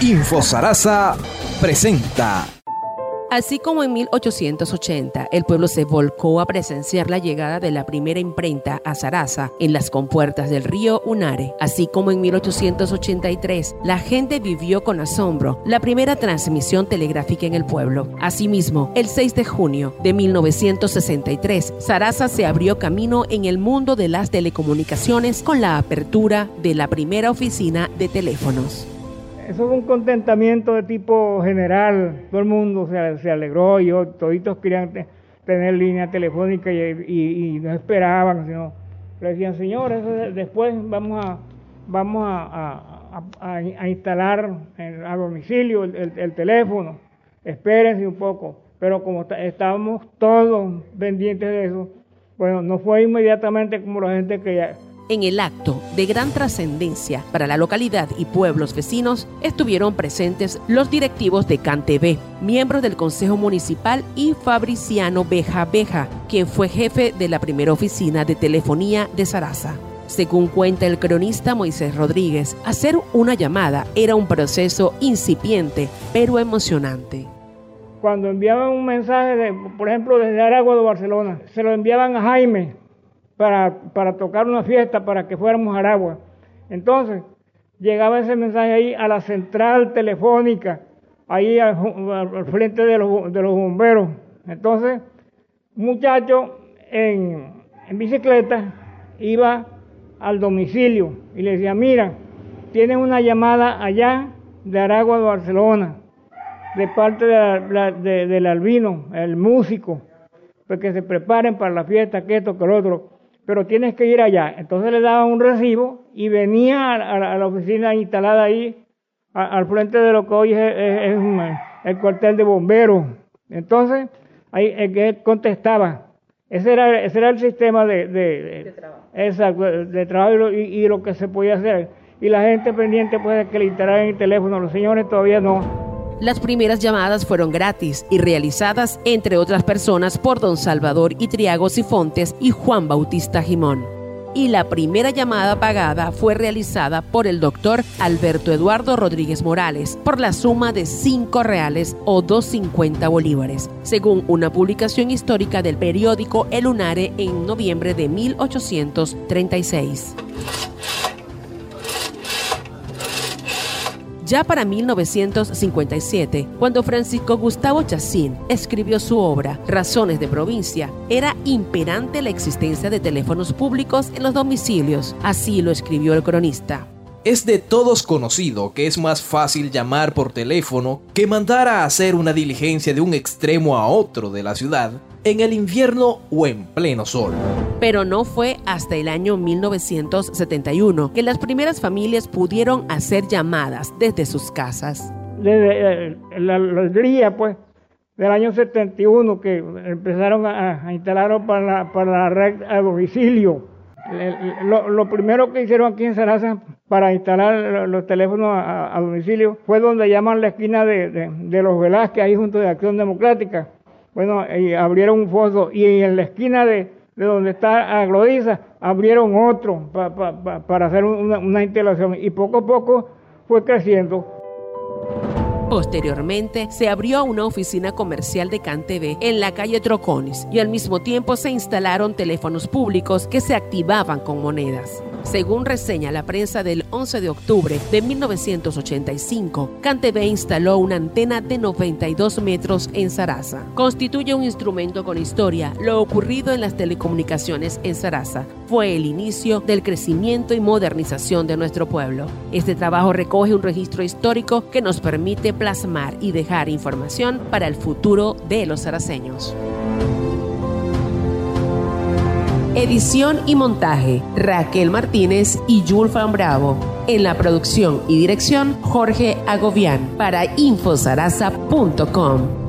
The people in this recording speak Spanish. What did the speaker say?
Info Sarasa presenta. Así como en 1880 el pueblo se volcó a presenciar la llegada de la primera imprenta a Sarasa en las compuertas del río Unare, así como en 1883 la gente vivió con asombro la primera transmisión telegráfica en el pueblo. Asimismo, el 6 de junio de 1963, Sarasa se abrió camino en el mundo de las telecomunicaciones con la apertura de la primera oficina de teléfonos. Eso fue un contentamiento de tipo general, todo el mundo se, alegró, y toditos querían tener línea telefónica y, no esperaban, sino le decían, señores, después vamos a, instalar a domicilio el, teléfono, espérense un poco, pero como estábamos todos pendientes de eso, bueno, no fue inmediatamente como la gente que en el acto de gran trascendencia para la localidad y pueblos vecinos estuvieron presentes los directivos de CanTV, miembros del Consejo Municipal y Fabriciano Beja Beja, quien fue jefe de la primera oficina de telefonía de Sarasa. Según cuenta el cronista Moisés Rodríguez, hacer una llamada era un proceso incipiente pero emocionante. Cuando enviaban un mensaje, por ejemplo, desde Aragua de Barcelona, se lo enviaban a Jaime, para, tocar una fiesta para que fuéramos a Aragua. Entonces, llegaba ese mensaje ahí a la central telefónica, ahí al, frente de los, de los, bomberos. Entonces, un muchacho en, en, bicicleta iba al domicilio y le decía, mira, tienen una llamada allá de Aragua de Barcelona, de parte de del albino, el músico, pues que se preparen para la fiesta, que esto, que lo otro pero tienes que ir allá. Entonces le daban un recibo y venía a, la oficina instalada ahí, al frente de lo que hoy es, el cuartel de bomberos. Entonces, ahí el que contestaba. Ese era, ese era el sistema de, de, trabajo, de trabajo y, lo que se podía hacer. Y la gente pendiente puede que le instalaran el teléfono, los señores todavía no. Las primeras llamadas fueron gratis y realizadas, entre otras personas, por don Salvador Itriago Sifontes y Juan Bautista Jimón. Y la primera llamada pagada fue realizada por el doctor Alberto Eduardo Rodríguez Morales por la suma de 5 reales o 250 bolívares, según una publicación histórica del periódico El Unare en noviembre de 1836. Ya para 1957, cuando Francisco Gustavo Chacín escribió su obra Razones de Provincia, era imperante la existencia de teléfonos públicos en los domicilios, así lo escribió el cronista. Es de todos conocido que es más fácil llamar por teléfono que mandar a hacer una diligencia de un extremo a otro de la ciudad en el invierno o en pleno sol. Pero no fue hasta el año 1971 que las primeras familias pudieron hacer llamadas desde sus casas. Desde eh, la, la pues, del año 71 que empezaron a, instalar para la, para la red a domicilio. Lo, primero que hicieron aquí en Sarasa para instalar los teléfonos a, domicilio fue donde llaman la esquina de, los Velázquez, ahí junto de Acción Democrática bueno, y abrieron un foso y en la esquina de, donde está Aglodiza abrieron otro para hacer una, una instalación y poco a poco fue creciendo. Posteriormente, se abrió una oficina comercial de CanTV en la calle Troconis y al mismo tiempo se instalaron teléfonos públicos que se activaban con monedas. Según reseña la prensa del 11 de octubre de 1985, CanTV instaló una antena de 92 metros en Sarasa. Constituye un instrumento con historia. Lo ocurrido en las telecomunicaciones en Sarasa fue el inicio del crecimiento y modernización de nuestro pueblo. Este trabajo recoge un registro histórico que nos permite plasmar y dejar información para el futuro de los saraceños. Edición y montaje, Raquel Martínez y Julfan Bravo. En la producción y dirección, Jorge Agobián para infosarasa.com.